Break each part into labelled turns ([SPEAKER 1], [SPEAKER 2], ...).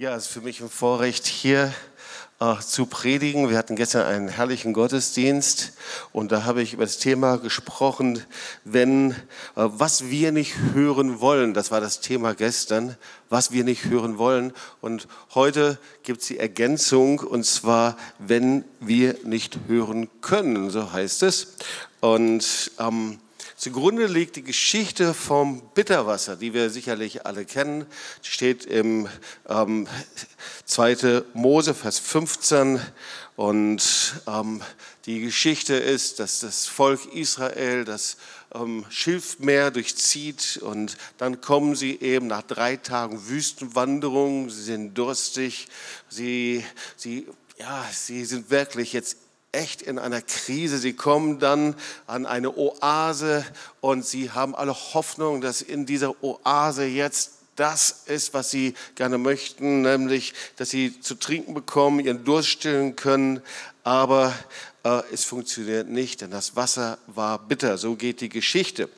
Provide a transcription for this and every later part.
[SPEAKER 1] Ja, es ist für mich ein Vorrecht, hier äh, zu predigen. Wir hatten gestern einen herrlichen Gottesdienst und da habe ich über das Thema gesprochen, wenn, äh, was wir nicht hören wollen. Das war das Thema gestern, was wir nicht hören wollen. Und heute gibt es die Ergänzung und zwar, wenn wir nicht hören können, so heißt es. Und ähm, Zugrunde liegt die Geschichte vom Bitterwasser, die wir sicherlich alle kennen. Die steht im ähm, 2. Mose, Vers 15. Und ähm, die Geschichte ist, dass das Volk Israel das ähm, Schilfmeer durchzieht und dann kommen sie eben nach drei Tagen Wüstenwanderung, sie sind durstig, sie, sie, ja, sie sind wirklich jetzt echt in einer Krise. Sie kommen dann an eine Oase und sie haben alle Hoffnung, dass in dieser Oase jetzt das ist, was sie gerne möchten, nämlich, dass sie zu trinken bekommen, ihren Durst stillen können. Aber äh, es funktioniert nicht, denn das Wasser war bitter. So geht die Geschichte.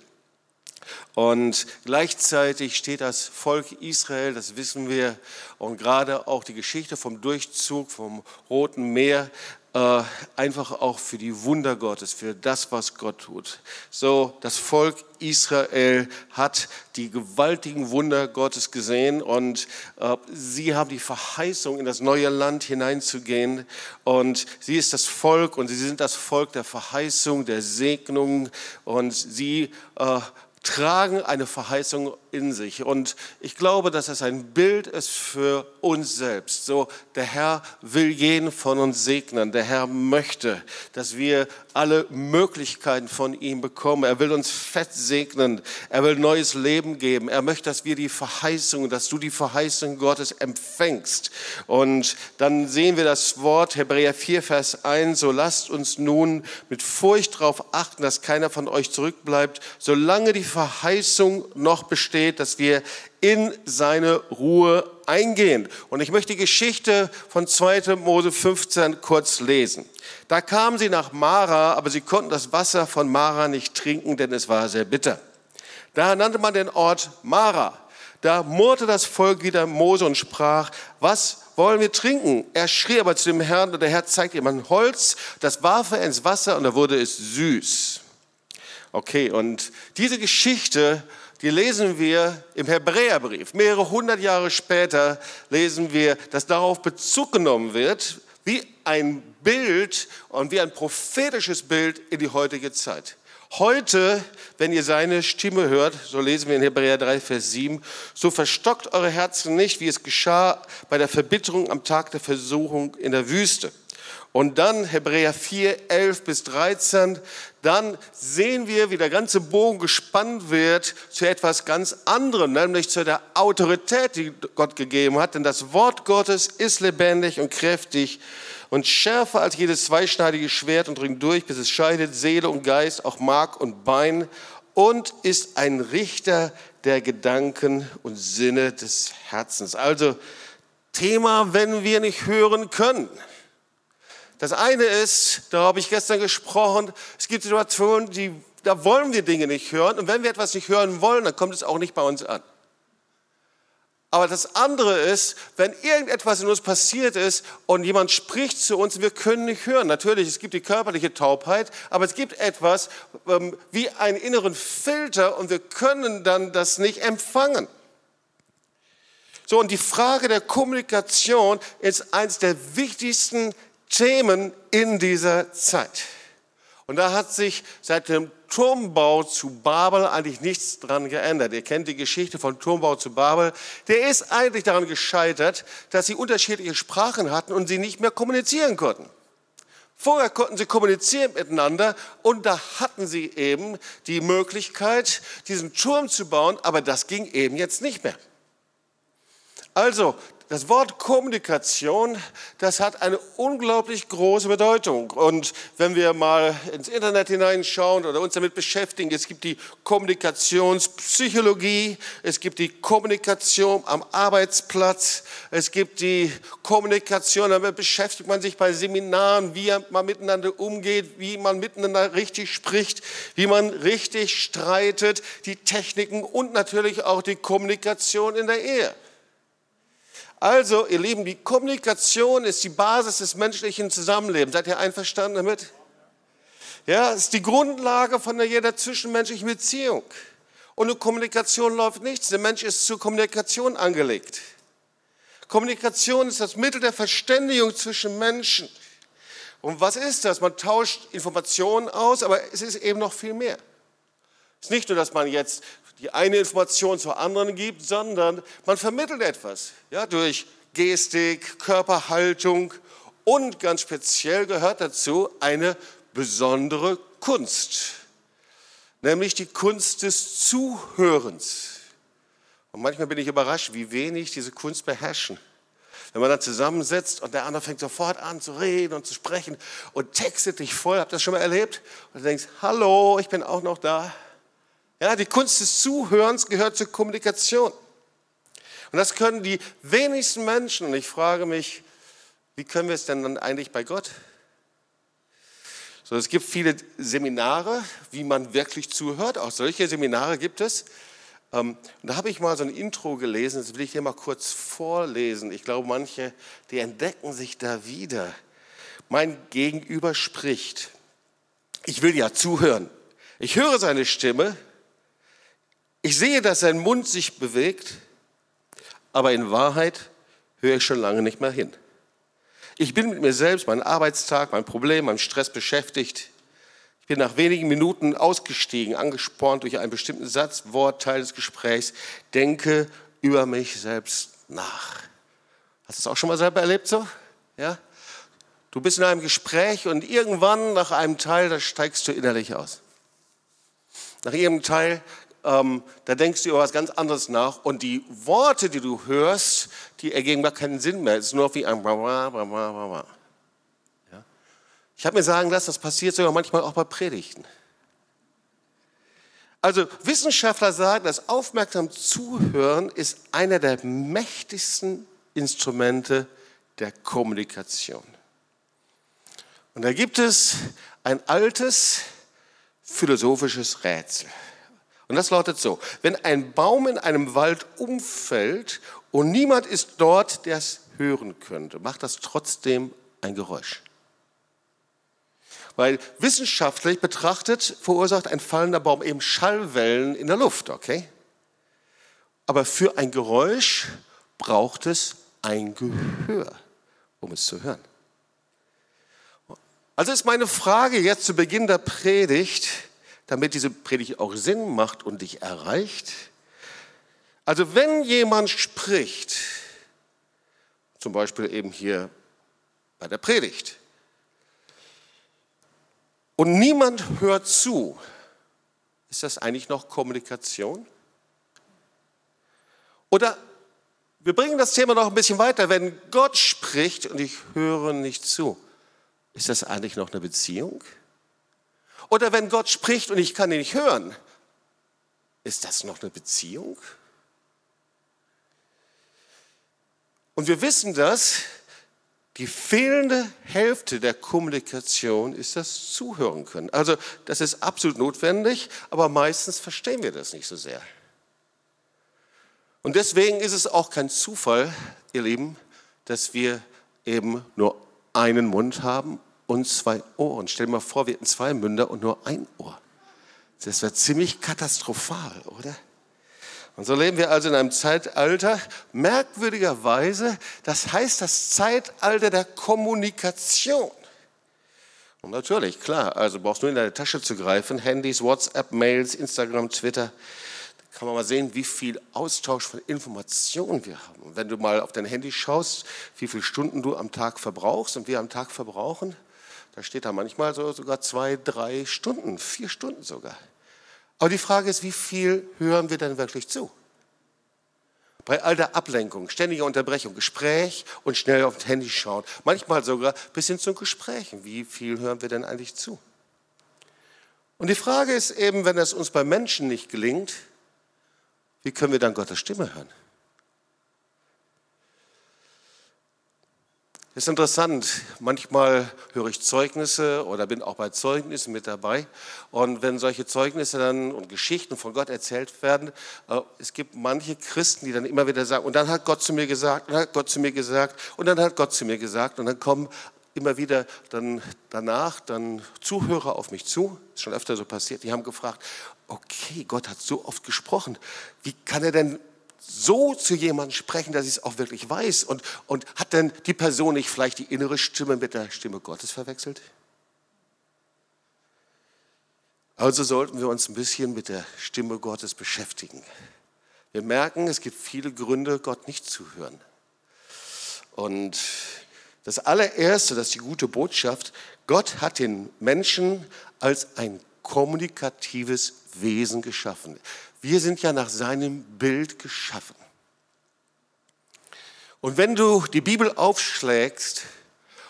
[SPEAKER 1] Und gleichzeitig steht das Volk Israel, das wissen wir, und gerade auch die Geschichte vom Durchzug vom Roten Meer, äh, einfach auch für die Wunder Gottes, für das, was Gott tut. So, das Volk Israel hat die gewaltigen Wunder Gottes gesehen und äh, sie haben die Verheißung, in das neue Land hineinzugehen. Und sie ist das Volk und sie sind das Volk der Verheißung, der Segnung und sie äh, tragen eine Verheißung in sich. Und ich glaube, dass es ein Bild ist für uns selbst. So, der Herr will jeden von uns segnen. Der Herr möchte, dass wir alle Möglichkeiten von ihm bekommen. Er will uns fett segnen. Er will neues Leben geben. Er möchte, dass wir die Verheißung, dass du die Verheißung Gottes empfängst. Und dann sehen wir das Wort Hebräer 4, Vers 1. So lasst uns nun mit Furcht darauf achten, dass keiner von euch zurückbleibt, solange die Verheißung noch besteht, dass wir in seine Ruhe eingehen. Und ich möchte die Geschichte von 2. Mose 15 kurz lesen. Da kamen sie nach Mara, aber sie konnten das Wasser von Mara nicht trinken, denn es war sehr bitter. Da nannte man den Ort Mara. Da murrte das Volk wieder Mose und sprach, was wollen wir trinken? Er schrie aber zu dem Herrn und der Herr zeigte ihm ein Holz, das warf er ins Wasser und da wurde es süß. Okay, und diese Geschichte die lesen wir im Hebräerbrief. Mehrere hundert Jahre später lesen wir, dass darauf Bezug genommen wird, wie ein Bild und wie ein prophetisches Bild in die heutige Zeit. Heute, wenn ihr seine Stimme hört, so lesen wir in Hebräer 3, Vers 7, so verstockt eure Herzen nicht, wie es geschah bei der Verbitterung am Tag der Versuchung in der Wüste. Und dann Hebräer 4, 11 bis 13, dann sehen wir, wie der ganze Bogen gespannt wird zu etwas ganz anderem, nämlich zu der Autorität, die Gott gegeben hat. Denn das Wort Gottes ist lebendig und kräftig und schärfer als jedes zweischneidige Schwert und dringt durch, bis es scheidet Seele und Geist, auch Mark und Bein und ist ein Richter der Gedanken und Sinne des Herzens. Also Thema, wenn wir nicht hören können. Das eine ist, da habe ich gestern gesprochen, es gibt Situationen, die, da wollen wir Dinge nicht hören. Und wenn wir etwas nicht hören wollen, dann kommt es auch nicht bei uns an. Aber das andere ist, wenn irgendetwas in uns passiert ist und jemand spricht zu uns, wir können nicht hören. Natürlich, es gibt die körperliche Taubheit, aber es gibt etwas ähm, wie einen inneren Filter und wir können dann das nicht empfangen. So, und die Frage der Kommunikation ist eines der wichtigsten Themen in dieser Zeit. Und da hat sich seit dem Turmbau zu Babel eigentlich nichts dran geändert. Ihr kennt die Geschichte von Turmbau zu Babel. Der ist eigentlich daran gescheitert, dass sie unterschiedliche Sprachen hatten und sie nicht mehr kommunizieren konnten. Vorher konnten sie kommunizieren miteinander und da hatten sie eben die Möglichkeit, diesen Turm zu bauen, aber das ging eben jetzt nicht mehr. Also, das Wort Kommunikation, das hat eine unglaublich große Bedeutung. Und wenn wir mal ins Internet hineinschauen oder uns damit beschäftigen, es gibt die Kommunikationspsychologie, es gibt die Kommunikation am Arbeitsplatz, es gibt die Kommunikation, damit beschäftigt man sich bei Seminaren, wie man miteinander umgeht, wie man miteinander richtig spricht, wie man richtig streitet, die Techniken und natürlich auch die Kommunikation in der Ehe. Also, ihr Lieben, die Kommunikation ist die Basis des menschlichen Zusammenlebens. Seid ihr einverstanden damit? Ja, ist die Grundlage von jeder zwischenmenschlichen Beziehung. Ohne Kommunikation läuft nichts. Der Mensch ist zur Kommunikation angelegt. Kommunikation ist das Mittel der Verständigung zwischen Menschen. Und was ist das? Man tauscht Informationen aus, aber es ist eben noch viel mehr. Es ist nicht nur, dass man jetzt die eine Information zur anderen gibt, sondern man vermittelt etwas ja, durch Gestik, Körperhaltung und ganz speziell gehört dazu eine besondere Kunst, nämlich die Kunst des Zuhörens. Und manchmal bin ich überrascht, wie wenig diese Kunst beherrschen. Wenn man dann zusammensetzt und der andere fängt sofort an zu reden und zu sprechen und textet dich voll, habt ihr das schon mal erlebt? Und du denkst, hallo, ich bin auch noch da. Ja, die Kunst des Zuhörens gehört zur Kommunikation. Und das können die wenigsten Menschen. Und ich frage mich, wie können wir es denn dann eigentlich bei Gott? So, es gibt viele Seminare, wie man wirklich zuhört. Auch solche Seminare gibt es. Ähm, da habe ich mal so ein Intro gelesen, das will ich dir mal kurz vorlesen. Ich glaube, manche, die entdecken sich da wieder. Mein Gegenüber spricht. Ich will ja zuhören. Ich höre seine Stimme. Ich sehe, dass sein Mund sich bewegt. Aber in Wahrheit höre ich schon lange nicht mehr hin. Ich bin mit mir selbst, meinem Arbeitstag, meinem Problem, meinem Stress beschäftigt bin nach wenigen Minuten ausgestiegen, angespornt durch einen bestimmten Satz, Wort, Teil des Gesprächs, denke über mich selbst nach. Hast du das auch schon mal selber erlebt so? Ja? Du bist in einem Gespräch und irgendwann nach einem Teil, da steigst du innerlich aus. Nach irgendeinem Teil, ähm, da denkst du über was ganz anderes nach und die Worte, die du hörst, die ergeben gar keinen Sinn mehr. Es ist nur wie ein Bra. Ich habe mir sagen lassen, das passiert sogar manchmal auch bei Predigten. Also Wissenschaftler sagen, das aufmerksam Zuhören ist einer der mächtigsten Instrumente der Kommunikation. Und da gibt es ein altes philosophisches Rätsel. Und das lautet so, wenn ein Baum in einem Wald umfällt und niemand ist dort, der es hören könnte, macht das trotzdem ein Geräusch. Weil wissenschaftlich betrachtet verursacht ein fallender Baum eben Schallwellen in der Luft, okay? Aber für ein Geräusch braucht es ein Gehör, um es zu hören. Also ist meine Frage jetzt zu Beginn der Predigt, damit diese Predigt auch Sinn macht und dich erreicht. Also wenn jemand spricht, zum Beispiel eben hier bei der Predigt, und niemand hört zu, ist das eigentlich noch Kommunikation? Oder wir bringen das Thema noch ein bisschen weiter. Wenn Gott spricht und ich höre nicht zu, ist das eigentlich noch eine Beziehung? Oder wenn Gott spricht und ich kann ihn nicht hören, ist das noch eine Beziehung? Und wir wissen das, die fehlende Hälfte der Kommunikation ist das Zuhören können. Also das ist absolut notwendig, aber meistens verstehen wir das nicht so sehr. Und deswegen ist es auch kein Zufall, ihr Lieben, dass wir eben nur einen Mund haben und zwei Ohren. Stell dir mal vor, wir hätten zwei Münder und nur ein Ohr. Das wäre ziemlich katastrophal, oder? Und so leben wir also in einem Zeitalter, merkwürdigerweise, das heißt das Zeitalter der Kommunikation. Und natürlich, klar, also brauchst du nur in deine Tasche zu greifen, Handys, WhatsApp, Mails, Instagram, Twitter. Da kann man mal sehen, wie viel Austausch von Informationen wir haben. Und wenn du mal auf dein Handy schaust, wie viele Stunden du am Tag verbrauchst und wir am Tag verbrauchen, da steht da manchmal so sogar zwei, drei Stunden, vier Stunden sogar. Aber die Frage ist, wie viel hören wir denn wirklich zu? Bei all der Ablenkung, ständiger Unterbrechung, Gespräch und schnell auf das Handy schauen, manchmal sogar bis hin zu Gesprächen. Wie viel hören wir denn eigentlich zu? Und die Frage ist eben, wenn es uns bei Menschen nicht gelingt, wie können wir dann Gottes Stimme hören? Ist interessant. Manchmal höre ich Zeugnisse oder bin auch bei Zeugnissen mit dabei. Und wenn solche Zeugnisse dann und Geschichten von Gott erzählt werden, äh, es gibt manche Christen, die dann immer wieder sagen, und dann hat Gott zu mir gesagt, und dann hat Gott zu mir gesagt, und dann hat Gott zu mir gesagt. Und dann kommen immer wieder dann danach dann Zuhörer auf mich zu, ist schon öfter so passiert, die haben gefragt, okay, Gott hat so oft gesprochen, wie kann er denn so zu jemandem sprechen, dass ich es auch wirklich weiß? Und, und hat denn die Person nicht vielleicht die innere Stimme mit der Stimme Gottes verwechselt? Also sollten wir uns ein bisschen mit der Stimme Gottes beschäftigen. Wir merken, es gibt viele Gründe, Gott nicht zu hören. Und das allererste, das ist die gute Botschaft, Gott hat den Menschen als ein kommunikatives Wesen geschaffen. Wir sind ja nach seinem Bild geschaffen. Und wenn du die Bibel aufschlägst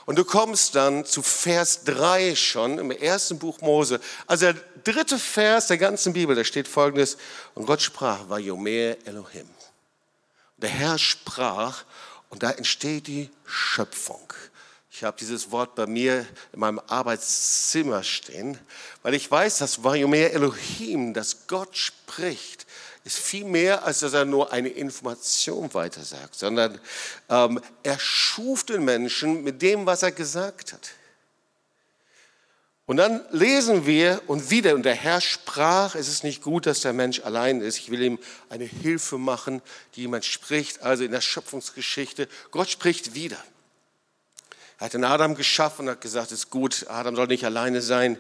[SPEAKER 1] und du kommst dann zu Vers 3 schon im ersten Buch Mose, also der dritte Vers der ganzen Bibel, da steht folgendes, und Gott sprach, Vayomer Elohim. Der Herr sprach und da entsteht die Schöpfung. Ich habe dieses Wort bei mir in meinem Arbeitszimmer stehen, weil ich weiß, dass Vayomer Elohim, dass Gott spricht, ist viel mehr, als dass er nur eine Information weitersagt, sondern ähm, er schuf den Menschen mit dem, was er gesagt hat. Und dann lesen wir und wieder, und der Herr sprach, es ist nicht gut, dass der Mensch allein ist. Ich will ihm eine Hilfe machen, die jemand spricht, also in der Schöpfungsgeschichte. Gott spricht wieder. Er hat den Adam geschaffen und hat gesagt, es ist gut, Adam soll nicht alleine sein.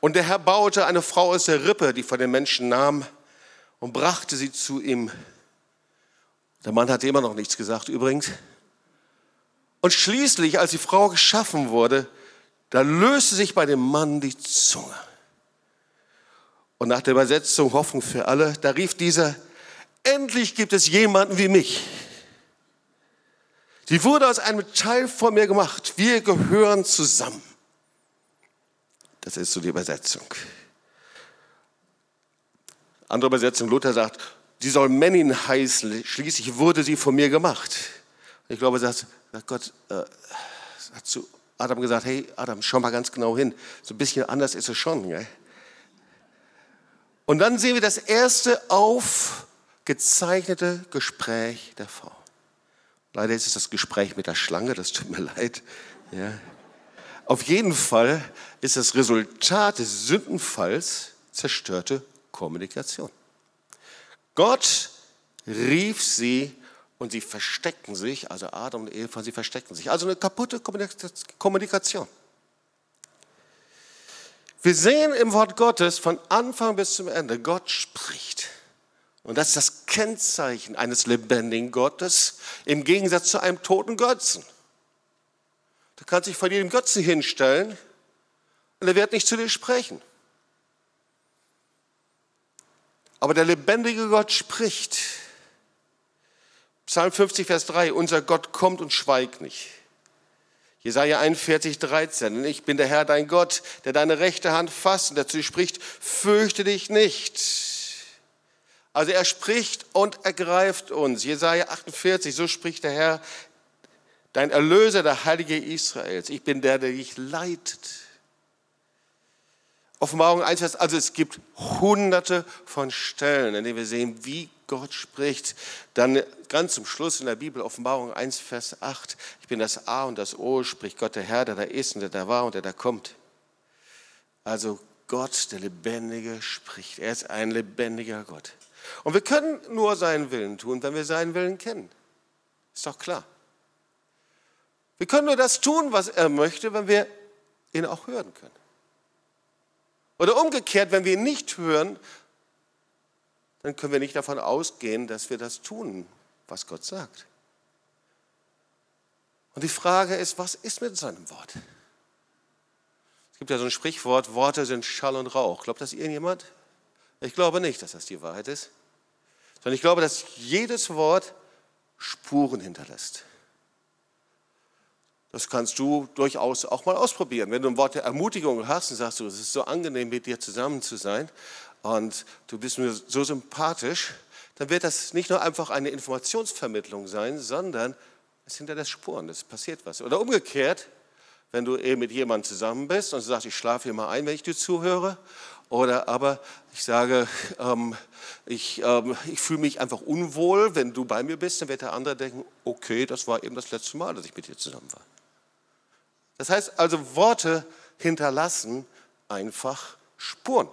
[SPEAKER 1] Und der Herr baute eine Frau aus der Rippe, die von den Menschen nahm und brachte sie zu ihm. Der Mann hatte immer noch nichts gesagt übrigens. Und schließlich, als die Frau geschaffen wurde, da löste sich bei dem Mann die Zunge. Und nach der Übersetzung Hoffnung für alle, da rief dieser, endlich gibt es jemanden wie mich. Die wurde aus einem Teil von mir gemacht. Wir gehören zusammen. Das ist so die Übersetzung. Andere Übersetzung, Luther sagt, sie soll Männin heißen, schließlich wurde sie von mir gemacht. Ich glaube, sagt, sagt Gott äh, hat zu Adam gesagt, hey Adam, schau mal ganz genau hin. So ein bisschen anders ist es schon. Gell? Und dann sehen wir das erste aufgezeichnete Gespräch der Frau. Leider ist es das Gespräch mit der Schlange, das tut mir leid. Ja. Auf jeden Fall ist das Resultat des Sündenfalls zerstörte Kommunikation. Gott rief sie und sie versteckten sich, also Adam und Eva, sie versteckten sich. Also eine kaputte Kommunikation. Wir sehen im Wort Gottes von Anfang bis zum Ende, Gott spricht. Und das ist das Kennzeichen eines lebendigen Gottes im Gegensatz zu einem toten Götzen. Du kannst dich vor jedem Götzen hinstellen und er wird nicht zu dir sprechen. Aber der lebendige Gott spricht. Psalm 50, Vers 3, unser Gott kommt und schweigt nicht. Jesaja 41, 13, ich bin der Herr, dein Gott, der deine rechte Hand fasst und dazu spricht, fürchte dich nicht. Also er spricht und ergreift uns. Jesaja 48, so spricht der Herr, dein Erlöser, der Heilige Israels. Ich bin der, der dich leitet. Offenbarung 1, Vers, also es gibt hunderte von Stellen, in denen wir sehen, wie Gott spricht. Dann ganz zum Schluss in der Bibel, Offenbarung 1, Vers 8, ich bin das A und das O, spricht Gott der Herr, der da ist und der da war und der da kommt. Also Gott, der Lebendige, spricht. Er ist ein lebendiger Gott. Und wir können nur seinen Willen tun, wenn wir seinen Willen kennen. Ist doch klar. Wir können nur das tun, was er möchte, wenn wir ihn auch hören können. Oder umgekehrt, wenn wir ihn nicht hören, dann können wir nicht davon ausgehen, dass wir das tun, was Gott sagt. Und die Frage ist, was ist mit seinem Wort? Es gibt ja so ein Sprichwort, Worte sind Schall und Rauch. Glaubt das irgendjemand? Ich glaube nicht, dass das die Wahrheit ist, sondern ich glaube, dass jedes Wort Spuren hinterlässt. Das kannst du durchaus auch mal ausprobieren. Wenn du ein Wort der Ermutigung hast und sagst, du, es ist so angenehm, mit dir zusammen zu sein und du bist mir so sympathisch, dann wird das nicht nur einfach eine Informationsvermittlung sein, sondern es hinterlässt Spuren, es passiert was. Oder umgekehrt, wenn du eben mit jemandem zusammen bist und sagst, ich schlafe hier mal ein, wenn ich dir zuhöre. Oder aber ich sage, ähm, ich, ähm, ich fühle mich einfach unwohl, wenn du bei mir bist, dann wird der andere denken, okay, das war eben das letzte Mal, dass ich mit dir zusammen war. Das heißt also, Worte hinterlassen einfach Spuren.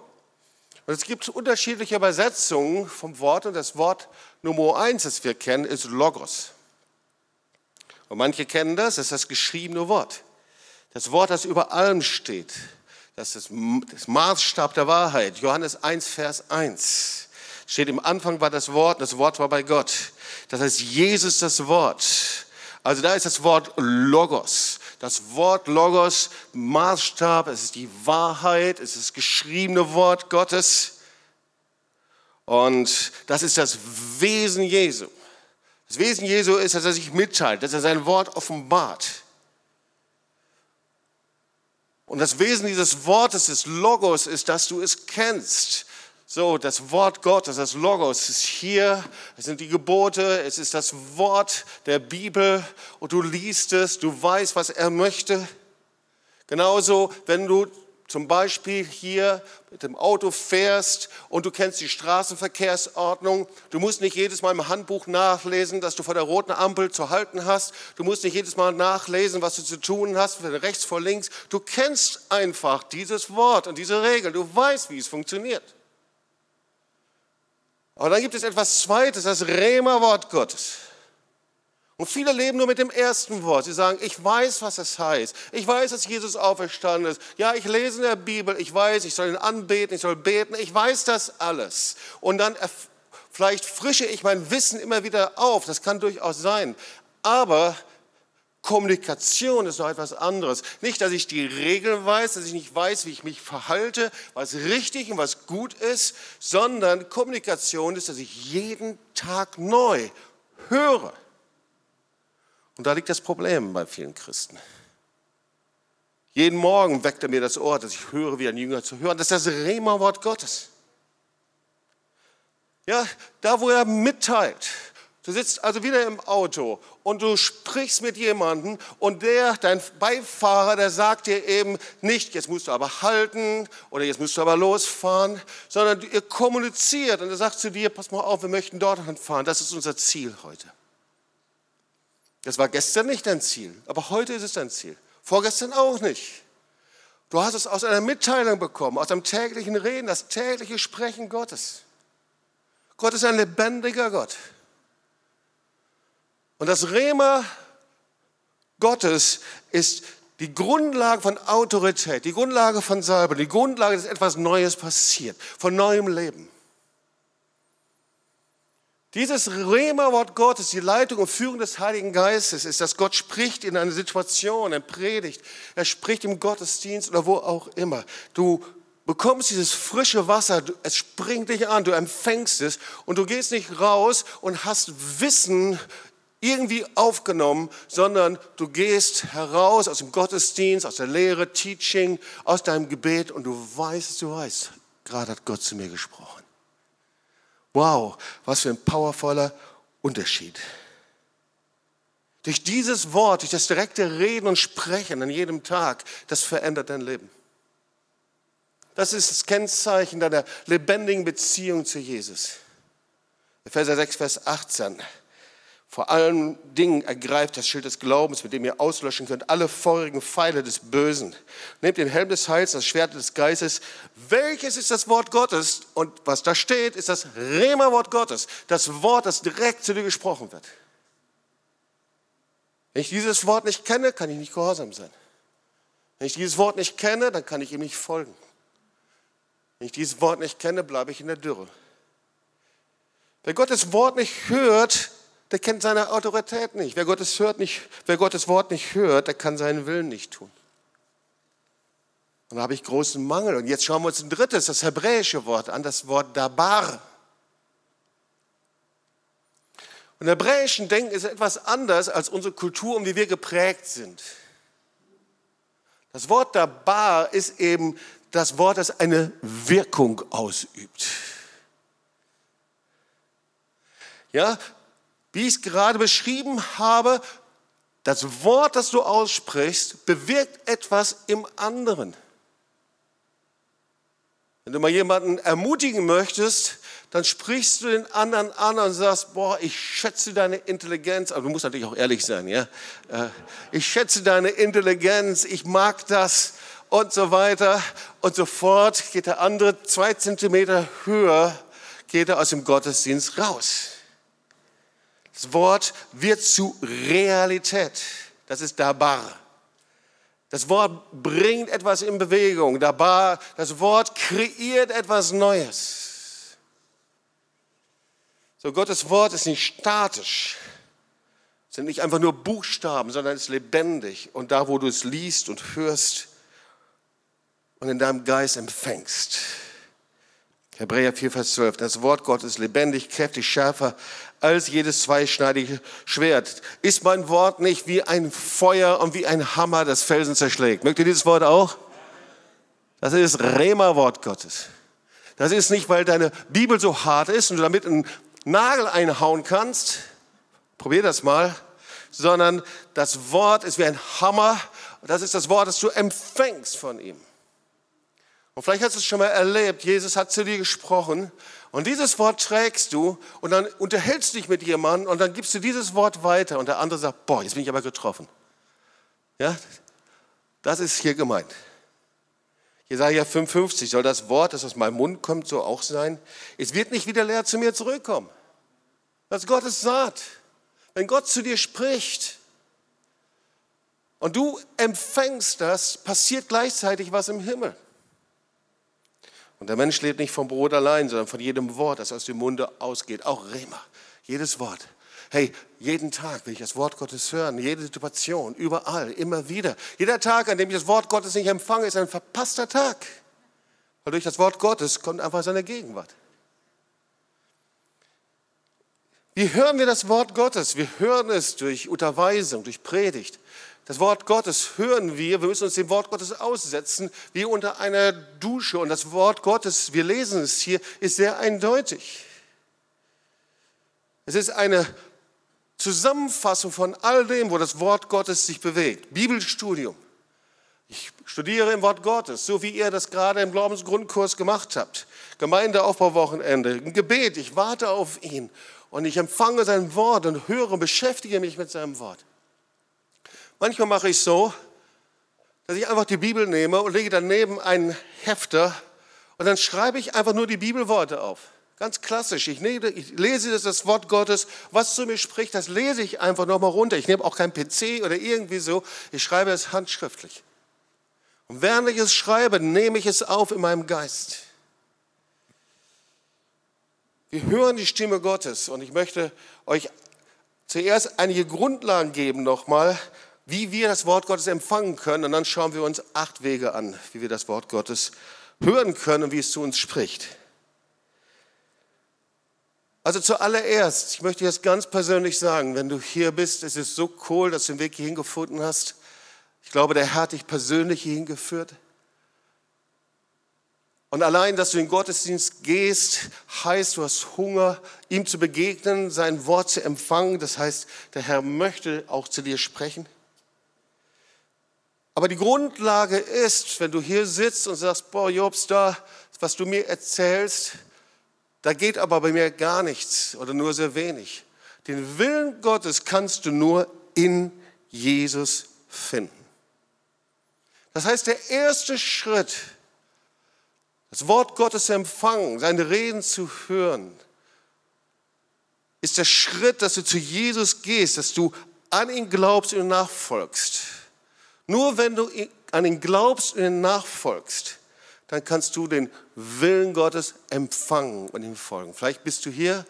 [SPEAKER 1] Und es gibt unterschiedliche Übersetzungen vom Wort und das Wort Nummer eins, das wir kennen, ist Logos. Und manche kennen das, das ist das geschriebene Wort. Das Wort, das über allem steht. Das ist das Maßstab der Wahrheit. Johannes 1, Vers 1. Steht im Anfang war das Wort, das Wort war bei Gott. Das heißt, Jesus das Wort. Also da ist das Wort Logos. Das Wort Logos, Maßstab, es ist die Wahrheit, es ist das geschriebene Wort Gottes. Und das ist das Wesen Jesu. Das Wesen Jesu ist, dass er sich mitteilt, dass er sein Wort offenbart. Und das Wesen dieses Wortes, des Logos, ist, dass du es kennst. So, das Wort Gottes, das Logos ist hier, es sind die Gebote, es ist das Wort der Bibel und du liest es, du weißt, was er möchte. Genauso, wenn du zum Beispiel hier mit dem Auto fährst und du kennst die Straßenverkehrsordnung, du musst nicht jedes Mal im Handbuch nachlesen, dass du vor der roten Ampel zu halten hast, du musst nicht jedes Mal nachlesen, was du zu tun hast, rechts vor links, du kennst einfach dieses Wort und diese Regel, du weißt, wie es funktioniert. Aber dann gibt es etwas Zweites, das Rema-Wort Gottes. Und viele leben nur mit dem ersten Wort. Sie sagen, ich weiß, was es heißt. Ich weiß, dass Jesus auferstanden ist. Ja, ich lese in der Bibel. Ich weiß, ich soll ihn anbeten, ich soll beten. Ich weiß das alles. Und dann vielleicht frische ich mein Wissen immer wieder auf. Das kann durchaus sein. Aber Kommunikation ist noch etwas anderes. Nicht, dass ich die Regeln weiß, dass ich nicht weiß, wie ich mich verhalte, was richtig und was gut ist, sondern Kommunikation ist, dass ich jeden Tag neu höre. Und da liegt das Problem bei vielen Christen. Jeden Morgen weckt er mir das Ohr, dass ich höre, wie ein Jünger zu hören. Das ist das Rema-Wort Gottes. Ja, da wo er mitteilt, Du sitzt also wieder im Auto und du sprichst mit jemandem und der, dein Beifahrer, der sagt dir eben nicht, jetzt musst du aber halten oder jetzt musst du aber losfahren, sondern ihr kommuniziert und er sagt zu dir, pass mal auf, wir möchten dort fahren, das ist unser Ziel heute. Das war gestern nicht dein Ziel, aber heute ist es dein Ziel. Vorgestern auch nicht. Du hast es aus einer Mitteilung bekommen, aus einem täglichen Reden, das tägliche Sprechen Gottes. Gott ist ein lebendiger Gott. Und das Rema Gottes ist die Grundlage von Autorität, die Grundlage von Salbe, die Grundlage, dass etwas Neues passiert, von neuem Leben. Dieses Rema-Wort Gottes, die Leitung und Führung des Heiligen Geistes, ist, dass Gott spricht in einer Situation, er predigt, er spricht im Gottesdienst oder wo auch immer. Du bekommst dieses frische Wasser, es springt dich an, du empfängst es und du gehst nicht raus und hast Wissen irgendwie aufgenommen, sondern du gehst heraus aus dem Gottesdienst, aus der Lehre, Teaching, aus deinem Gebet und du weißt, du weißt, gerade hat Gott zu mir gesprochen. Wow, was für ein powervoller Unterschied. Durch dieses Wort, durch das direkte Reden und Sprechen an jedem Tag, das verändert dein Leben. Das ist das Kennzeichen deiner lebendigen Beziehung zu Jesus. Epheser 6, Vers 18. Vor allen Dingen ergreift das Schild des Glaubens, mit dem ihr auslöschen könnt alle feurigen Pfeile des Bösen. Nehmt den Helm des Heils, das Schwert des Geistes. Welches ist das Wort Gottes? Und was da steht, ist das Rema-Wort Gottes. Das Wort, das direkt zu dir gesprochen wird. Wenn ich dieses Wort nicht kenne, kann ich nicht gehorsam sein. Wenn ich dieses Wort nicht kenne, dann kann ich ihm nicht folgen. Wenn ich dieses Wort nicht kenne, bleibe ich in der Dürre. Wer Gottes Wort nicht hört, der kennt seine Autorität nicht. Wer Gottes, hört nicht. wer Gottes Wort nicht hört, der kann seinen Willen nicht tun. Und da habe ich großen Mangel. Und jetzt schauen wir uns ein drittes, das hebräische Wort an, das Wort Dabar. Und hebräischen Denken ist etwas anders als unsere Kultur und wie wir geprägt sind. Das Wort Dabar ist eben das Wort, das eine Wirkung ausübt. Ja, wie ich es gerade beschrieben habe, Das Wort, das du aussprichst, bewirkt etwas im anderen. Wenn du mal jemanden ermutigen möchtest, dann sprichst du den anderen an und sagst, boah, ich schätze deine Intelligenz, aber du musst natürlich auch ehrlich sein, ja. Äh, ich schätze deine Intelligenz, ich mag das und so weiter. Und sofort geht der andere zwei Zentimeter höher, geht er aus dem Gottesdienst raus. Das Wort wird zu Realität. Das ist Dabar. Das Wort bringt etwas in Bewegung. Dabar, das Wort kreiert etwas Neues. So, Gottes Wort ist nicht statisch. Es sind nicht einfach nur Buchstaben, sondern es ist lebendig. Und da, wo du es liest und hörst und in deinem Geist empfängst. Hebräer 4, Vers 12. Das Wort Gottes ist lebendig, kräftig, schärfer als jedes zweischneidige Schwert. Ist mein Wort nicht wie ein Feuer und wie ein Hammer, das Felsen zerschlägt? Mögt ihr dieses Wort auch? Das ist Rema-Wort Gottes. Das ist nicht, weil deine Bibel so hart ist und du damit einen Nagel einhauen kannst. Probier das mal. Sondern das Wort ist wie ein Hammer. Das ist das Wort, das du empfängst von ihm. Und vielleicht hast du es schon mal erlebt. Jesus hat zu dir gesprochen und dieses Wort trägst du und dann unterhältst du dich mit jemandem und dann gibst du dieses Wort weiter und der andere sagt, boah, jetzt bin ich aber getroffen. Ja, das ist hier gemeint. Jesaja 55 soll das Wort, das aus meinem Mund kommt, so auch sein. Es wird nicht wieder leer zu mir zurückkommen. Das ist Gottes Saat. Wenn Gott zu dir spricht und du empfängst das, passiert gleichzeitig was im Himmel. Und der Mensch lebt nicht vom Brot allein, sondern von jedem Wort, das aus dem Munde ausgeht. Auch Rema, jedes Wort. Hey, jeden Tag will ich das Wort Gottes hören, jede Situation, überall, immer wieder. Jeder Tag, an dem ich das Wort Gottes nicht empfange, ist ein verpasster Tag. Weil durch das Wort Gottes kommt einfach seine Gegenwart. Wie hören wir das Wort Gottes? Wir hören es durch Unterweisung, durch Predigt. Das Wort Gottes hören wir, wir müssen uns dem Wort Gottes aussetzen, wie unter einer Dusche. Und das Wort Gottes, wir lesen es hier, ist sehr eindeutig. Es ist eine Zusammenfassung von all dem, wo das Wort Gottes sich bewegt. Bibelstudium. Ich studiere im Wort Gottes, so wie ihr das gerade im Glaubensgrundkurs gemacht habt. Gemeindeaufbauwochenende, ein Gebet, ich warte auf ihn und ich empfange sein Wort und höre und beschäftige mich mit seinem Wort. Manchmal mache ich so, dass ich einfach die Bibel nehme und lege daneben einen Hefter und dann schreibe ich einfach nur die Bibelworte auf. Ganz klassisch. Ich, nehme, ich lese das, das Wort Gottes, was zu mir spricht, das lese ich einfach nochmal runter. Ich nehme auch kein PC oder irgendwie so. Ich schreibe es handschriftlich. Und während ich es schreibe, nehme ich es auf in meinem Geist. Wir hören die Stimme Gottes und ich möchte euch zuerst einige Grundlagen geben nochmal, wie wir das Wort Gottes empfangen können. Und dann schauen wir uns acht Wege an, wie wir das Wort Gottes hören können und wie es zu uns spricht. Also zuallererst, ich möchte jetzt ganz persönlich sagen, wenn du hier bist, es ist so cool, dass du den Weg hierhin gefunden hast. Ich glaube, der Herr hat dich persönlich hierhin geführt. Und allein, dass du in den Gottesdienst gehst, heißt, du hast Hunger, ihm zu begegnen, sein Wort zu empfangen. Das heißt, der Herr möchte auch zu dir sprechen. Aber die Grundlage ist, wenn du hier sitzt und sagst, boah, Jobs, da, was du mir erzählst, da geht aber bei mir gar nichts oder nur sehr wenig. Den Willen Gottes kannst du nur in Jesus finden. Das heißt, der erste Schritt, das Wort Gottes zu empfangen, seine Reden zu hören, ist der Schritt, dass du zu Jesus gehst, dass du an ihn glaubst und nachfolgst. Nur wenn du an ihn glaubst und ihn nachfolgst, dann kannst du den Willen Gottes empfangen und ihm folgen. Vielleicht bist du hier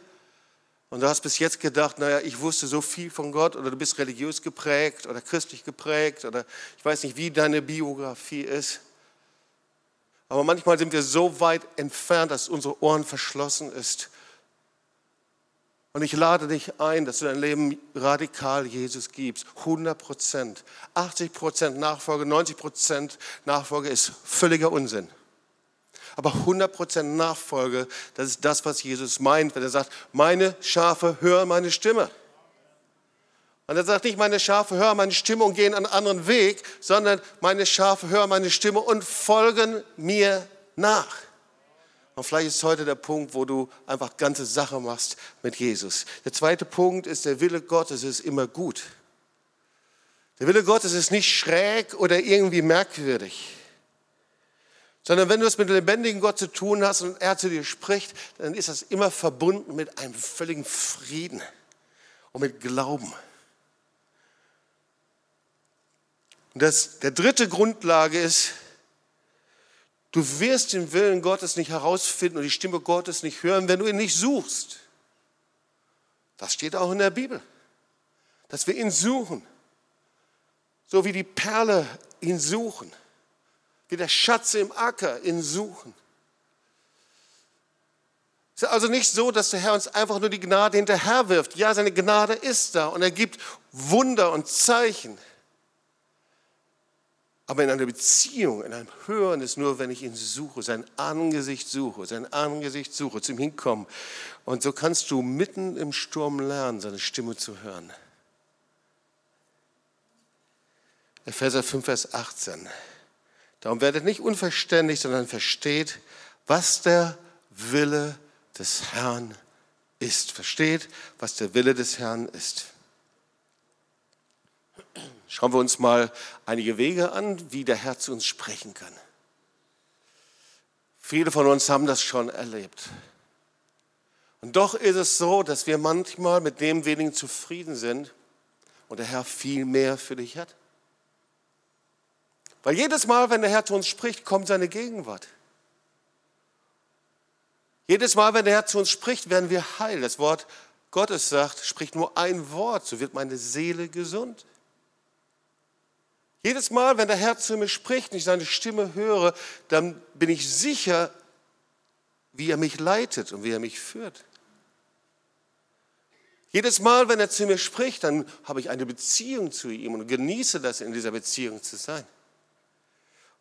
[SPEAKER 1] und du hast bis jetzt gedacht, naja, ich wusste so viel von Gott oder du bist religiös geprägt oder christlich geprägt oder ich weiß nicht, wie deine Biografie ist. Aber manchmal sind wir so weit entfernt, dass unsere Ohren verschlossen ist und ich lade dich ein, dass du dein Leben radikal Jesus gibst. 100 Prozent. 80 Prozent Nachfolge, 90 Prozent Nachfolge ist völliger Unsinn. Aber 100 Prozent Nachfolge, das ist das, was Jesus meint, wenn er sagt, meine Schafe hören meine Stimme. Und er sagt nicht, meine Schafe hören meine Stimme und gehen einen anderen Weg, sondern meine Schafe hören meine Stimme und folgen mir nach. Und vielleicht ist heute der Punkt, wo du einfach ganze Sache machst mit Jesus. Der zweite Punkt ist, der Wille Gottes ist immer gut. Der Wille Gottes ist nicht schräg oder irgendwie merkwürdig, sondern wenn du es mit dem lebendigen Gott zu tun hast und er zu dir spricht, dann ist das immer verbunden mit einem völligen Frieden und mit Glauben. Und das, der dritte Grundlage ist, du wirst den Willen Gottes nicht herausfinden und die Stimme Gottes nicht hören, wenn du ihn nicht suchst. Das steht auch in der Bibel, dass wir ihn suchen so wie die Perle ihn suchen, wie der Schatz im Acker ihn suchen. Es ist also nicht so, dass der Herr uns einfach nur die Gnade hinterherwirft. Ja, seine Gnade ist da und er gibt Wunder und Zeichen. Aber in einer Beziehung, in einem Hören ist nur, wenn ich ihn suche, sein Angesicht suche, sein Angesicht suche, zu ihm hinkommen. Und so kannst du mitten im Sturm lernen, seine Stimme zu hören. Epheser 5, Vers 18. Darum werdet nicht unverständlich, sondern versteht, was der Wille des Herrn ist. Versteht, was der Wille des Herrn ist. Schauen wir uns mal einige Wege an, wie der Herr zu uns sprechen kann. Viele von uns haben das schon erlebt. Und doch ist es so, dass wir manchmal mit dem wenigen zufrieden sind und der Herr viel mehr für dich hat. Weil jedes Mal, wenn der Herr zu uns spricht, kommt seine Gegenwart. Jedes Mal, wenn der Herr zu uns spricht, werden wir heil. Das Wort Gottes sagt, spricht nur ein Wort, so wird meine Seele gesund. Jedes Mal, wenn der Herr zu mir spricht und ich seine Stimme höre, dann bin ich sicher, wie er mich leitet und wie er mich führt. Jedes Mal, wenn er zu mir spricht, dann habe ich eine Beziehung zu ihm und genieße das, in dieser Beziehung zu sein.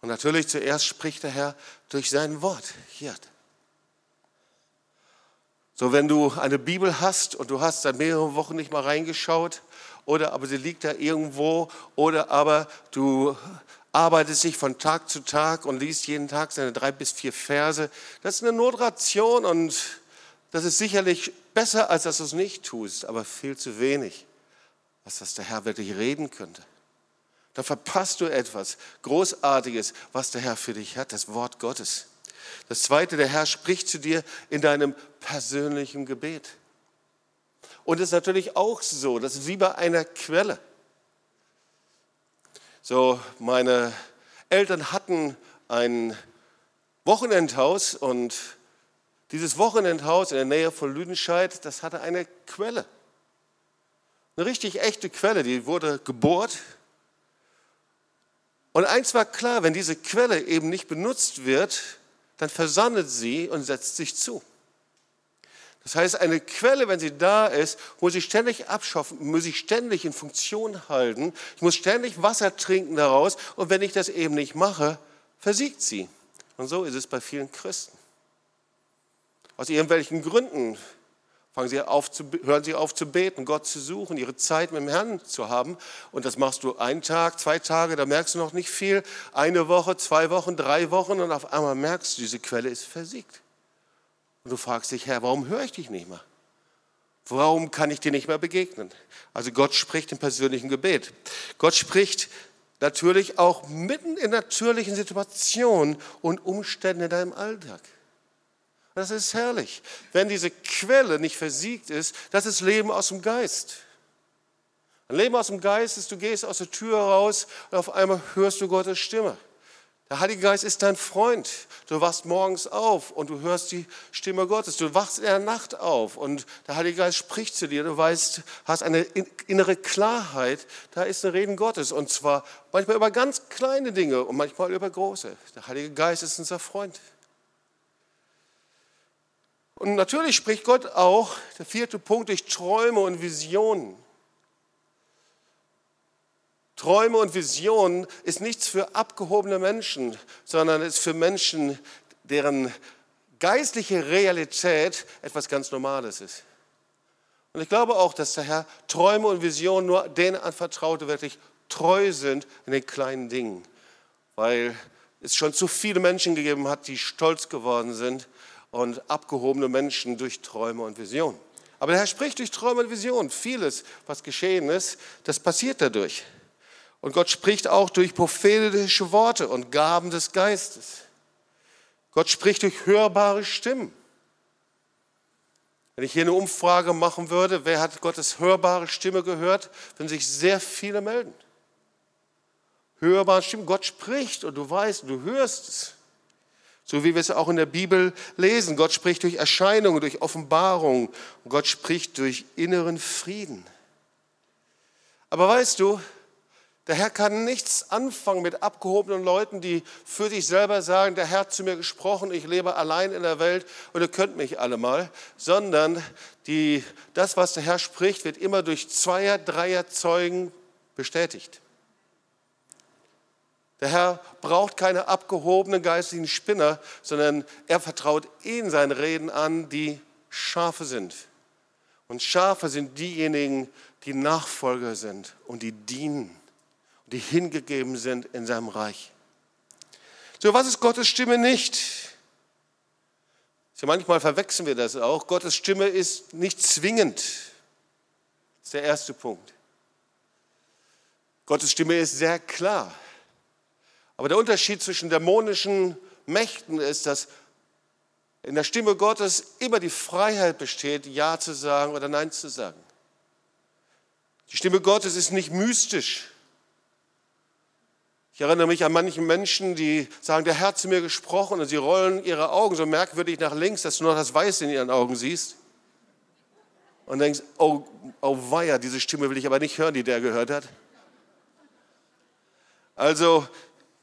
[SPEAKER 1] Und natürlich zuerst spricht der Herr durch sein Wort. Hier. So, wenn du eine Bibel hast und du hast seit mehreren Wochen nicht mal reingeschaut, oder aber sie liegt da irgendwo, oder aber du arbeitest dich von Tag zu Tag und liest jeden Tag seine drei bis vier Verse, das ist eine Notration und das ist sicherlich besser, als dass du es nicht tust, aber viel zu wenig, was das der Herr wirklich reden könnte. Da verpasst du etwas Großartiges, was der Herr für dich hat, das Wort Gottes. Das Zweite, der Herr spricht zu dir in deinem persönlichen Gebet. Und es ist natürlich auch so, das ist wie bei einer Quelle. So, meine Eltern hatten ein Wochenendhaus und dieses Wochenendhaus in der Nähe von Lüdenscheid, das hatte eine Quelle. Eine richtig echte Quelle, die wurde gebohrt und eins war klar, wenn diese Quelle eben nicht benutzt wird, dann versandet sie und setzt sich zu. Das heißt, eine Quelle, wenn sie da ist, muss ich ständig abschaffen, muss ich ständig in Funktion halten. Ich muss ständig Wasser trinken daraus. Und wenn ich das eben nicht mache, versiegt sie. Und so ist es bei vielen Christen. Aus irgendwelchen Gründen Fangen sie auf zu, hören sie auf zu beten, Gott zu suchen, ihre Zeit mit dem Herrn zu haben. Und das machst du einen Tag, zwei Tage, da merkst du noch nicht viel. Eine Woche, zwei Wochen, drei Wochen und auf einmal merkst du, diese Quelle ist versiegt. Und du fragst dich, Herr, warum höre ich dich nicht mehr? Warum kann ich dir nicht mehr begegnen? Also Gott spricht im persönlichen Gebet. Gott spricht natürlich auch mitten in natürlichen Situationen und Umständen in deinem Alltag. Das ist herrlich. Wenn diese Quelle nicht versiegt ist, das ist Leben aus dem Geist. Ein Leben aus dem Geist ist, du gehst aus der Tür raus und auf einmal hörst du Gottes Stimme. Der Heilige Geist ist dein Freund. Du wachst morgens auf und du hörst die Stimme Gottes. Du wachst in der Nacht auf und der Heilige Geist spricht zu dir. Du weißt, hast eine innere Klarheit. Da ist ein Reden Gottes und zwar manchmal über ganz kleine Dinge und manchmal über große. Der Heilige Geist ist unser Freund. Und natürlich spricht Gott auch, der vierte Punkt, durch Träume und Visionen. Träume und Visionen ist nichts für abgehobene Menschen, sondern ist für Menschen, deren geistliche Realität etwas ganz Normales ist. Und ich glaube auch, dass der Herr Träume und Visionen nur denen anvertraut, die wirklich treu sind in den kleinen Dingen. Weil es schon zu viele Menschen gegeben hat, die stolz geworden sind und abgehobene Menschen durch Träume und Visionen. Aber der Herr spricht durch Träume und Visionen. Vieles, was geschehen ist, das passiert dadurch. Und Gott spricht auch durch prophetische Worte und Gaben des Geistes. Gott spricht durch hörbare Stimmen. Wenn ich hier eine Umfrage machen würde, wer hat Gottes hörbare Stimme gehört, würden sich sehr viele melden. Hörbare Stimmen, Gott spricht und du weißt, du hörst es. So wie wir es auch in der Bibel lesen. Gott spricht durch Erscheinungen, durch Offenbarungen. Gott spricht durch inneren Frieden. Aber weißt du, der Herr kann nichts anfangen mit abgehobenen Leuten, die für sich selber sagen, der Herr hat zu mir gesprochen, ich lebe allein in der Welt und ihr könnt mich alle mal, sondern die, das, was der Herr spricht, wird immer durch Zweier, Dreier Zeugen bestätigt. Der Herr braucht keine abgehobenen geistigen Spinner, sondern er vertraut ihnen seine Reden an, die Schafe sind. Und Schafe sind diejenigen, die Nachfolger sind und die dienen die hingegeben sind in seinem Reich. So, was ist Gottes Stimme nicht? So, manchmal verwechseln wir das auch. Gottes Stimme ist nicht zwingend. Das ist der erste Punkt. Gottes Stimme ist sehr klar. Aber der Unterschied zwischen dämonischen Mächten ist, dass in der Stimme Gottes immer die Freiheit besteht, Ja zu sagen oder Nein zu sagen. Die Stimme Gottes ist nicht mystisch. Ich erinnere mich an manchen Menschen, die sagen, der Herr hat zu mir gesprochen und sie rollen ihre Augen so merkwürdig nach links, dass du noch das Weiße in ihren Augen siehst. Und denkst, oh, oh weia, diese Stimme will ich aber nicht hören, die der gehört hat. Also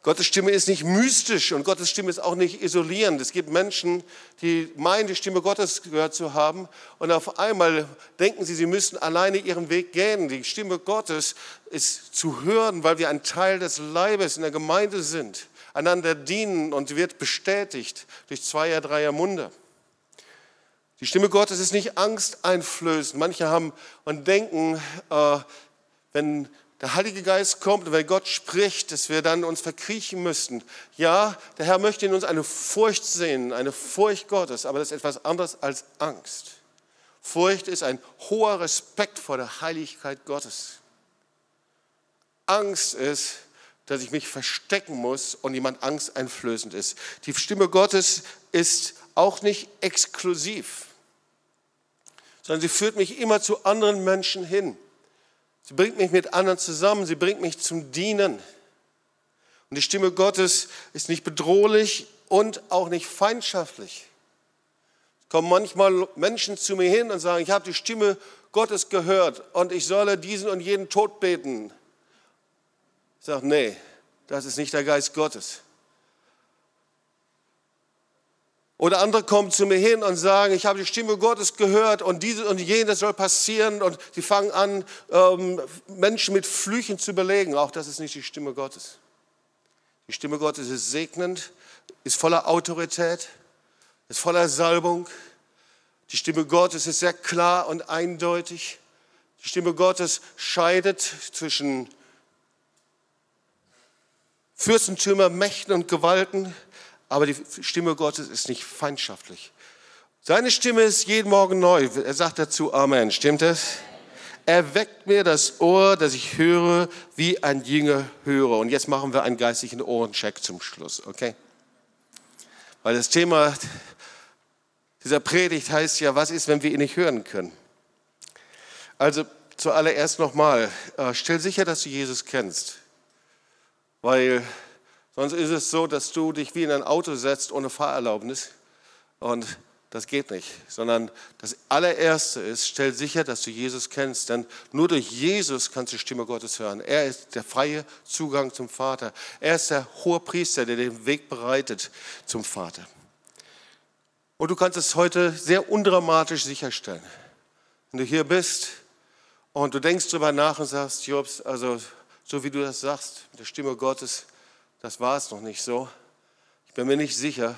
[SPEAKER 1] Gottes Stimme ist nicht mystisch und Gottes Stimme ist auch nicht isolierend. Es gibt Menschen, die meinen, die Stimme Gottes gehört zu haben und auf einmal denken sie, sie müssen alleine ihren Weg gehen. Die Stimme Gottes ist zu hören, weil wir ein Teil des Leibes in der Gemeinde sind, einander dienen und wird bestätigt durch zweier, dreier Munde. Die Stimme Gottes ist nicht angsteinflößend. Manche haben und denken, äh, wenn der Heilige Geist kommt und wenn Gott spricht, dass wir dann uns verkriechen müssten. Ja, der Herr möchte in uns eine Furcht sehen, eine Furcht Gottes, aber das ist etwas anderes als Angst. Furcht ist ein hoher Respekt vor der Heiligkeit Gottes. Angst ist, dass ich mich verstecken muss und jemand angsteinflößend ist. Die Stimme Gottes ist auch nicht exklusiv, sondern sie führt mich immer zu anderen Menschen hin. Sie bringt mich mit anderen zusammen, sie bringt mich zum Dienen. Und die Stimme Gottes ist nicht bedrohlich und auch nicht feindschaftlich. Es kommen manchmal Menschen zu mir hin und sagen, ich habe die Stimme Gottes gehört und ich solle diesen und jeden Tod beten. Ich sage, nee, das ist nicht der Geist Gottes. Oder andere kommen zu mir hin und sagen, ich habe die Stimme Gottes gehört und dieses und jenes soll passieren und sie fangen an, ähm, Menschen mit Flüchen zu belegen. Auch das ist nicht die Stimme Gottes. Die Stimme Gottes ist segnend, ist voller Autorität, ist voller Salbung. Die Stimme Gottes ist sehr klar und eindeutig. Die Stimme Gottes scheidet zwischen Fürstentümer, Mächten und Gewalten aber die Stimme Gottes ist nicht feindschaftlich. Seine Stimme ist jeden Morgen neu. Er sagt dazu Amen. Stimmt es? Er weckt mir das Ohr, dass ich höre, wie ein Jünger höre. Und jetzt machen wir einen geistlichen Ohrencheck zum Schluss, okay? Weil das Thema dieser Predigt heißt ja, was ist, wenn wir ihn nicht hören können? Also zuallererst nochmal, äh, stell sicher, dass du Jesus kennst. Weil Sonst ist es so, dass du dich wie in ein Auto setzt ohne Fahrerlaubnis und das geht nicht, sondern das allererste ist, stell sicher, dass du Jesus kennst, denn nur durch Jesus kannst du die Stimme Gottes hören. Er ist der freie Zugang zum Vater. Er ist der hohe Priester, der den Weg bereitet zum Vater. Und du kannst es heute sehr undramatisch sicherstellen. Wenn du hier bist und du denkst darüber nach und sagst, Jobs, also so wie du das sagst, mit der Stimme Gottes, das war es noch nicht so. Ich bin mir nicht sicher.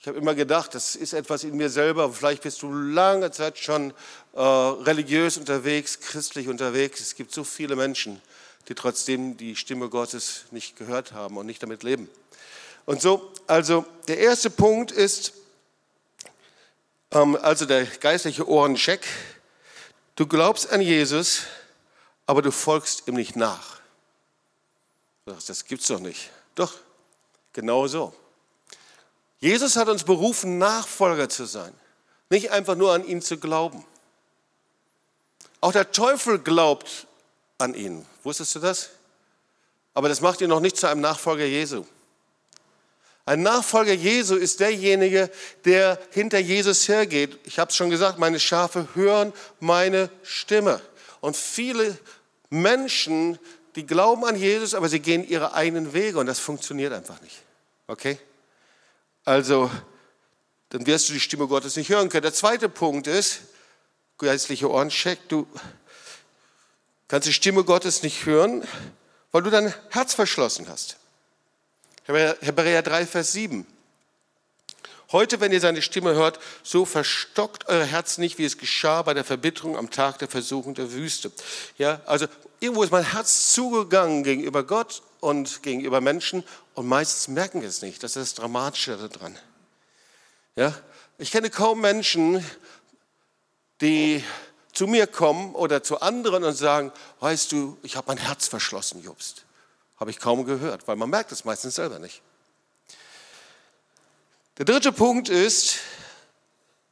[SPEAKER 1] Ich habe immer gedacht, das ist etwas in mir selber. Vielleicht bist du lange Zeit schon äh, religiös unterwegs, christlich unterwegs. Es gibt so viele Menschen, die trotzdem die Stimme Gottes nicht gehört haben und nicht damit leben. Und so, also der erste Punkt ist, ähm, also der geistliche Ohrencheck. Du glaubst an Jesus, aber du folgst ihm nicht nach. Das gibt's doch nicht. Doch, genau so. Jesus hat uns berufen, Nachfolger zu sein, nicht einfach nur an ihn zu glauben. Auch der Teufel glaubt an ihn. Wusstest du das? Aber das macht ihn noch nicht zu einem Nachfolger Jesu. Ein Nachfolger Jesu ist derjenige, der hinter Jesus hergeht. Ich habe es schon gesagt, meine Schafe hören meine Stimme. Und viele Menschen, die glauben an Jesus, aber sie gehen ihre eigenen Wege und das funktioniert einfach nicht. Okay? Also, dann wirst du die Stimme Gottes nicht hören können. Der zweite Punkt ist, geistliche Ohrencheck, du kannst die Stimme Gottes nicht hören, weil du dein Herz verschlossen hast. Hebräer 3, Vers 7. Heute, wenn ihr seine Stimme hört, so verstockt euer Herz nicht, wie es geschah bei der Verbitterung am Tag der Versuchung der Wüste. Ja, also irgendwo ist mein Herz zugegangen gegenüber Gott und gegenüber Menschen und meistens merken wir es nicht. Das ist das Dramatische daran. Ja, ich kenne kaum Menschen, die zu mir kommen oder zu anderen und sagen, weißt du, ich habe mein Herz verschlossen, Jobst. Habe ich kaum gehört, weil man merkt es meistens selber nicht. Der dritte Punkt ist,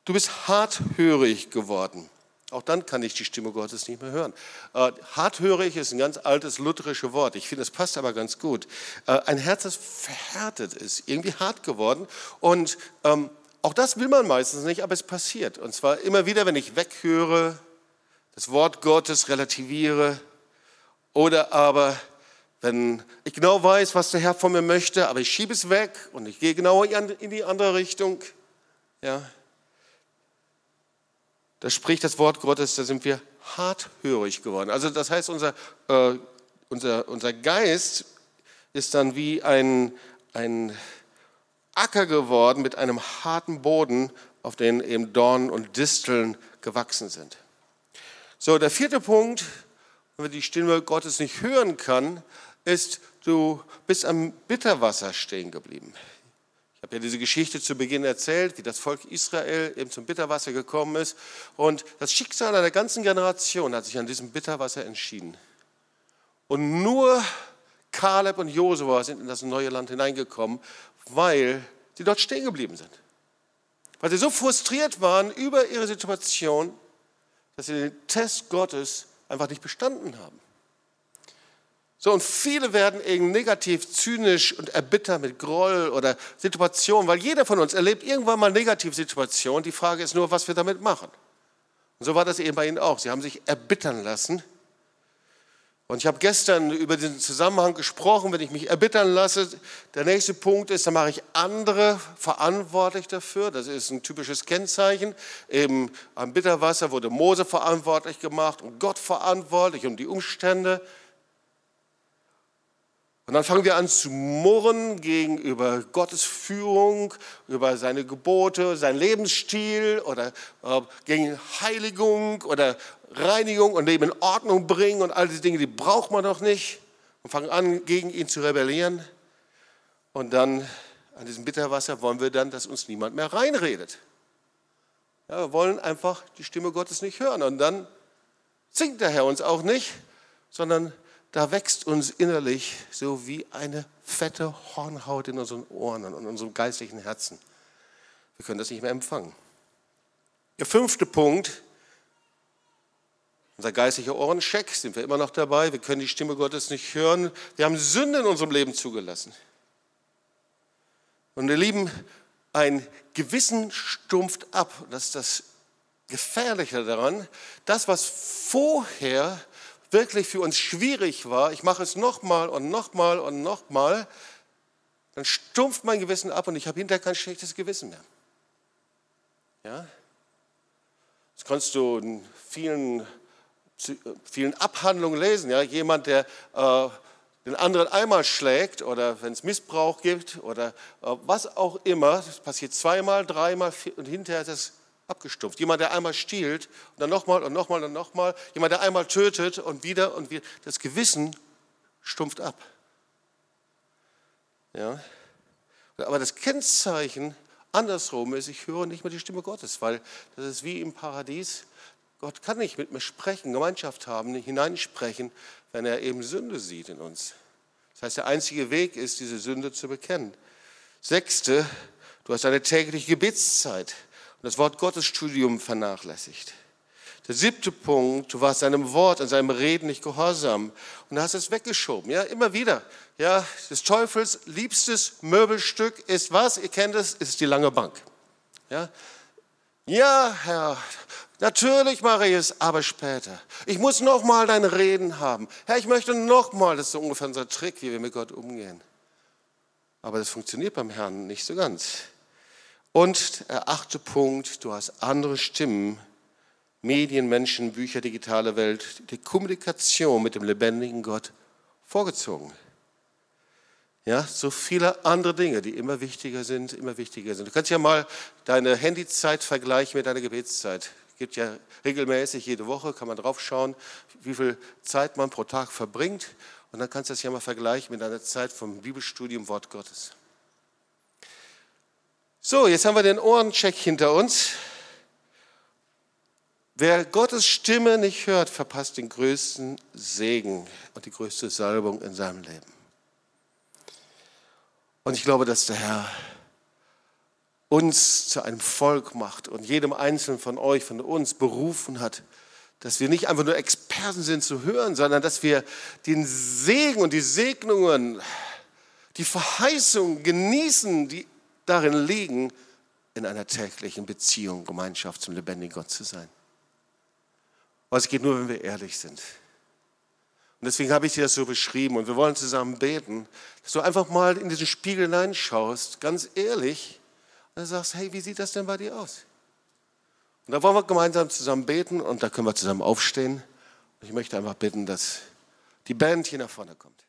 [SPEAKER 1] du bist harthörig geworden. Auch dann kann ich die Stimme Gottes nicht mehr hören. Äh, harthörig ist ein ganz altes lutherisches Wort. Ich finde, es passt aber ganz gut. Äh, ein Herz, das verhärtet ist, irgendwie hart geworden. Und ähm, auch das will man meistens nicht, aber es passiert. Und zwar immer wieder, wenn ich weghöre, das Wort Gottes relativiere oder aber wenn ich genau weiß, was der Herr von mir möchte, aber ich schiebe es weg und ich gehe genau in die andere Richtung, ja, da spricht das Wort Gottes, da sind wir harthörig geworden. Also das heißt, unser, äh, unser, unser Geist ist dann wie ein, ein Acker geworden mit einem harten Boden, auf den eben Dornen und Disteln gewachsen sind. So, der vierte Punkt, wenn man die Stimme Gottes nicht hören kann, ist, du bist am Bitterwasser stehen geblieben. Ich habe ja diese Geschichte zu Beginn erzählt, wie das Volk Israel eben zum Bitterwasser gekommen ist. Und das Schicksal einer ganzen Generation hat sich an diesem Bitterwasser entschieden. Und nur Kaleb und Josua sind in das neue Land hineingekommen, weil sie dort stehen geblieben sind. Weil sie so frustriert waren über ihre Situation, dass sie den Test Gottes einfach nicht bestanden haben. So, und viele werden eben negativ, zynisch und erbittert mit Groll oder Situationen, weil jeder von uns erlebt irgendwann mal Negativsituationen. Die Frage ist nur, was wir damit machen. Und so war das eben bei Ihnen auch. Sie haben sich erbittern lassen. Und ich habe gestern über diesen Zusammenhang gesprochen, wenn ich mich erbittern lasse. Der nächste Punkt ist, dann mache ich andere verantwortlich dafür. Das ist ein typisches Kennzeichen. Eben am Bitterwasser wurde Mose verantwortlich gemacht und Gott verantwortlich um die Umstände. Und dann fangen wir an zu murren gegenüber Gottes Führung, über seine Gebote, sein Lebensstil oder äh, gegen Heiligung oder Reinigung und Leben in Ordnung bringen und all diese Dinge, die braucht man doch nicht. Und fangen an, gegen ihn zu rebellieren. Und dann an diesem Bitterwasser wollen wir dann, dass uns niemand mehr reinredet. Ja, wir wollen einfach die Stimme Gottes nicht hören. Und dann singt der Herr uns auch nicht, sondern da wächst uns innerlich so wie eine fette Hornhaut in unseren Ohren und in unserem geistlichen Herzen. Wir können das nicht mehr empfangen. Der fünfte Punkt, unser geistlicher Ohrencheck, sind wir immer noch dabei. Wir können die Stimme Gottes nicht hören. Wir haben Sünde in unserem Leben zugelassen. Und ihr Lieben, ein Gewissen stumpft ab. Das ist das Gefährliche daran. Das, was vorher wirklich für uns schwierig war, ich mache es nochmal und nochmal und nochmal, dann stumpft mein Gewissen ab und ich habe hinterher kein schlechtes Gewissen mehr. Ja? Das kannst du in vielen, vielen Abhandlungen lesen. Ja? Jemand, der äh, den anderen einmal schlägt oder wenn es Missbrauch gibt oder äh, was auch immer, das passiert zweimal, dreimal und hinterher ist es abgestumpft. Jemand, der einmal stiehlt und dann nochmal und nochmal und nochmal, jemand, der einmal tötet und wieder und wieder, das Gewissen stumpft ab. Ja? Aber das Kennzeichen andersrum ist, ich höre nicht mehr die Stimme Gottes, weil das ist wie im Paradies. Gott kann nicht mit mir sprechen, Gemeinschaft haben, hineinsprechen, wenn er eben Sünde sieht in uns. Das heißt, der einzige Weg ist, diese Sünde zu bekennen. Sechste, du hast eine tägliche Gebetszeit das Wort Gottes Studium vernachlässigt. Der siebte Punkt, du warst seinem Wort und seinem Reden nicht gehorsam und hast es weggeschoben. Ja, immer wieder. Ja, des Teufels liebstes Möbelstück ist was? Ihr kennt es, ist die lange Bank. Ja, ja Herr, Natürlich mache ich es, aber später. Ich muss noch mal deine Reden haben. Herr, ich möchte noch mal, das ist so ungefähr unser Trick, wie wir mit Gott umgehen. Aber das funktioniert beim Herrn nicht so ganz. Und der achte Punkt, du hast andere Stimmen, Medien, Menschen, Bücher, digitale Welt, die Kommunikation mit dem lebendigen Gott vorgezogen. Ja, so viele andere Dinge, die immer wichtiger sind, immer wichtiger sind. Du kannst ja mal deine Handyzeit vergleichen mit deiner Gebetszeit gibt ja regelmäßig jede Woche, kann man drauf schauen, wie viel Zeit man pro Tag verbringt. Und dann kannst du das ja mal vergleichen mit einer Zeit vom Bibelstudium Wort Gottes. So, jetzt haben wir den Ohrencheck hinter uns. Wer Gottes Stimme nicht hört, verpasst den größten Segen und die größte Salbung in seinem Leben. Und ich glaube, dass der Herr uns zu einem Volk macht und jedem Einzelnen von euch, von uns berufen hat, dass wir nicht einfach nur Experten sind zu hören, sondern dass wir den Segen und die Segnungen, die Verheißungen genießen, die darin liegen, in einer täglichen Beziehung, Gemeinschaft zum lebendigen Gott zu sein. Aber es geht nur, wenn wir ehrlich sind. Und deswegen habe ich dir das so beschrieben und wir wollen zusammen beten, dass du einfach mal in diesen Spiegel hineinschaust, ganz ehrlich, und dann sagst, hey, wie sieht das denn bei dir aus? Und da wollen wir gemeinsam zusammen beten und da können wir zusammen aufstehen. Und ich möchte einfach bitten, dass die Band hier nach vorne kommt.